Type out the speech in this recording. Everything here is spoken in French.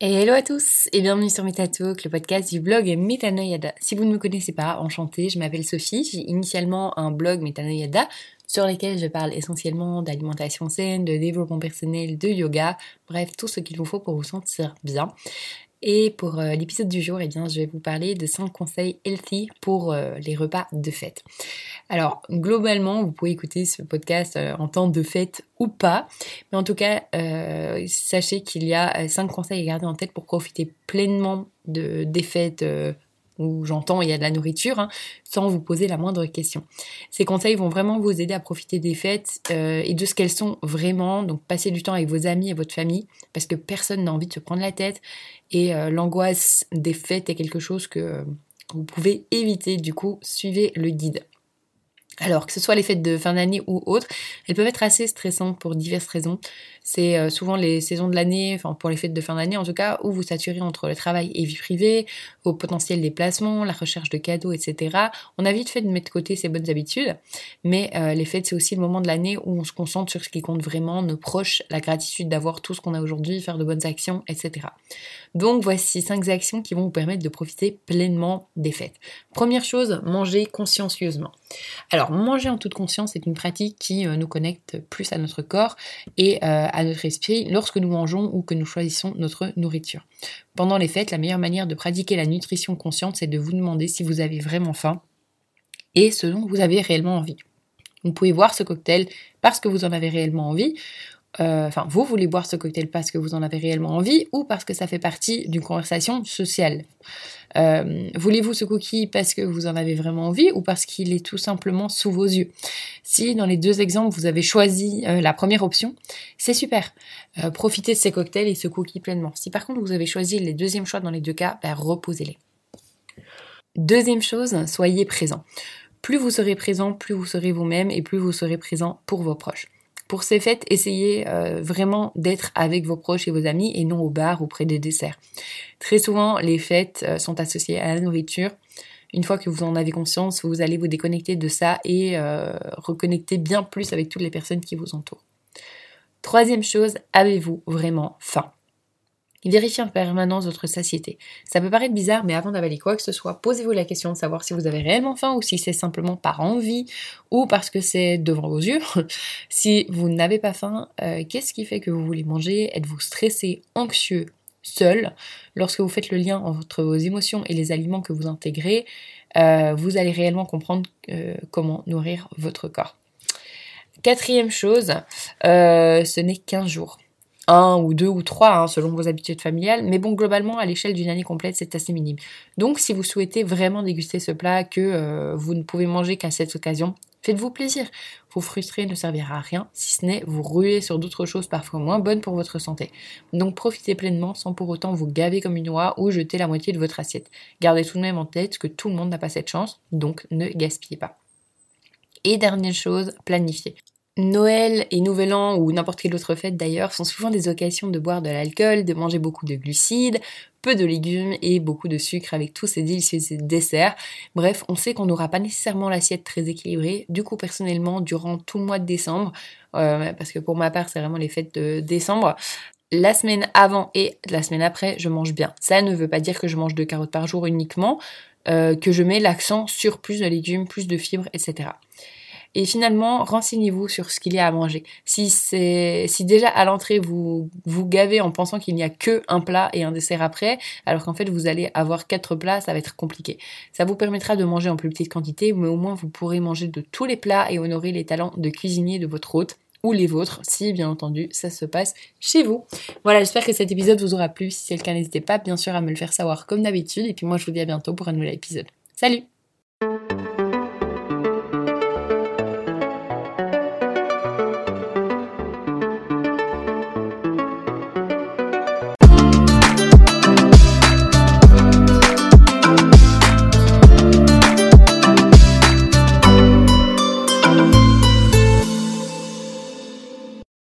Et hello à tous et bienvenue sur MetaTalk, le podcast du blog Metanoyada. Si vous ne me connaissez pas, enchantée, je m'appelle Sophie, j'ai initialement un blog Metanoyada sur lequel je parle essentiellement d'alimentation saine, de développement personnel, de yoga, bref, tout ce qu'il vous faut pour vous sentir bien. Et pour euh, l'épisode du jour, eh je vais vous parler de 5 conseils healthy pour euh, les repas de fête. Alors, globalement, vous pouvez écouter ce podcast euh, en temps de fête ou pas, mais en tout cas, sachez qu'il y a 5 conseils à garder en tête pour profiter pleinement de, des fêtes où j'entends il y a de la nourriture, hein, sans vous poser la moindre question. Ces conseils vont vraiment vous aider à profiter des fêtes euh, et de ce qu'elles sont vraiment. Donc passez du temps avec vos amis et votre famille, parce que personne n'a envie de se prendre la tête. Et euh, l'angoisse des fêtes est quelque chose que vous pouvez éviter. Du coup, suivez le guide. Alors, que ce soit les fêtes de fin d'année ou autres, elles peuvent être assez stressantes pour diverses raisons. C'est euh, souvent les saisons de l'année, enfin pour les fêtes de fin d'année en tout cas, où vous saturez entre le travail et vie privée, vos potentiels déplacements, la recherche de cadeaux, etc. On a vite fait de mettre de côté ces bonnes habitudes, mais euh, les fêtes c'est aussi le moment de l'année où on se concentre sur ce qui compte vraiment, nos proches, la gratitude d'avoir tout ce qu'on a aujourd'hui, faire de bonnes actions, etc. Donc voici cinq actions qui vont vous permettre de profiter pleinement des fêtes. Première chose, manger consciencieusement. Alors manger en toute conscience est une pratique qui euh, nous connecte plus à notre corps et à notre esprit lorsque nous mangeons ou que nous choisissons notre nourriture. Pendant les fêtes, la meilleure manière de pratiquer la nutrition consciente, c'est de vous demander si vous avez vraiment faim et ce dont vous avez réellement envie. Vous pouvez voir ce cocktail parce que vous en avez réellement envie, euh, enfin, vous voulez boire ce cocktail parce que vous en avez réellement envie ou parce que ça fait partie d'une conversation sociale? Euh, voulez-vous ce cookie parce que vous en avez vraiment envie ou parce qu'il est tout simplement sous vos yeux? Si dans les deux exemples vous avez choisi euh, la première option, c'est super. profitez de ces cocktails et ce cookie pleinement. Si par contre vous avez choisi les deuxièmes choix dans les deux cas, ben, reposez-les. Deuxième chose, soyez présent. Plus vous serez présent, plus vous serez vous-même et plus vous serez présent pour vos proches. Pour ces fêtes, essayez euh, vraiment d'être avec vos proches et vos amis et non au bar ou près des desserts. Très souvent, les fêtes euh, sont associées à la nourriture. Une fois que vous en avez conscience, vous allez vous déconnecter de ça et euh, reconnecter bien plus avec toutes les personnes qui vous entourent. Troisième chose, avez-vous vraiment faim? Vérifiez en permanence votre satiété. Ça peut paraître bizarre, mais avant d'avaler quoi que ce soit, posez-vous la question de savoir si vous avez réellement faim ou si c'est simplement par envie ou parce que c'est devant vos yeux. si vous n'avez pas faim, euh, qu'est-ce qui fait que vous voulez manger? Êtes-vous stressé, anxieux, seul? Lorsque vous faites le lien entre vos émotions et les aliments que vous intégrez, euh, vous allez réellement comprendre euh, comment nourrir votre corps. Quatrième chose, ce n'est qu'un jour un ou deux ou trois hein, selon vos habitudes familiales, mais bon globalement à l'échelle d'une année complète c'est assez minime. Donc si vous souhaitez vraiment déguster ce plat que euh, vous ne pouvez manger qu'à cette occasion, faites-vous plaisir. Vous frustrer ne servira à rien si ce n'est vous ruer sur d'autres choses parfois moins bonnes pour votre santé. Donc profitez pleinement sans pour autant vous gaver comme une oie ou jeter la moitié de votre assiette. Gardez tout de même en tête que tout le monde n'a pas cette chance, donc ne gaspillez pas. Et dernière chose, planifiez. Noël et Nouvel An ou n'importe quelle autre fête d'ailleurs sont souvent des occasions de boire de l'alcool, de manger beaucoup de glucides, peu de légumes et beaucoup de sucre avec tous ces délicieux desserts. Bref, on sait qu'on n'aura pas nécessairement l'assiette très équilibrée. Du coup, personnellement, durant tout le mois de décembre, euh, parce que pour ma part, c'est vraiment les fêtes de décembre, la semaine avant et la semaine après, je mange bien. Ça ne veut pas dire que je mange deux carottes par jour uniquement, euh, que je mets l'accent sur plus de légumes, plus de fibres, etc. Et finalement, renseignez-vous sur ce qu'il y a à manger. Si c'est, si déjà à l'entrée vous vous gavez en pensant qu'il n'y a que un plat et un dessert après, alors qu'en fait vous allez avoir quatre plats, ça va être compliqué. Ça vous permettra de manger en plus petite quantité, mais au moins vous pourrez manger de tous les plats et honorer les talents de cuisinier de votre hôte ou les vôtres, si bien entendu ça se passe chez vous. Voilà, j'espère que cet épisode vous aura plu. Si c'est le cas, n'hésitez pas bien sûr à me le faire savoir comme d'habitude. Et puis moi je vous dis à bientôt pour un nouvel épisode. Salut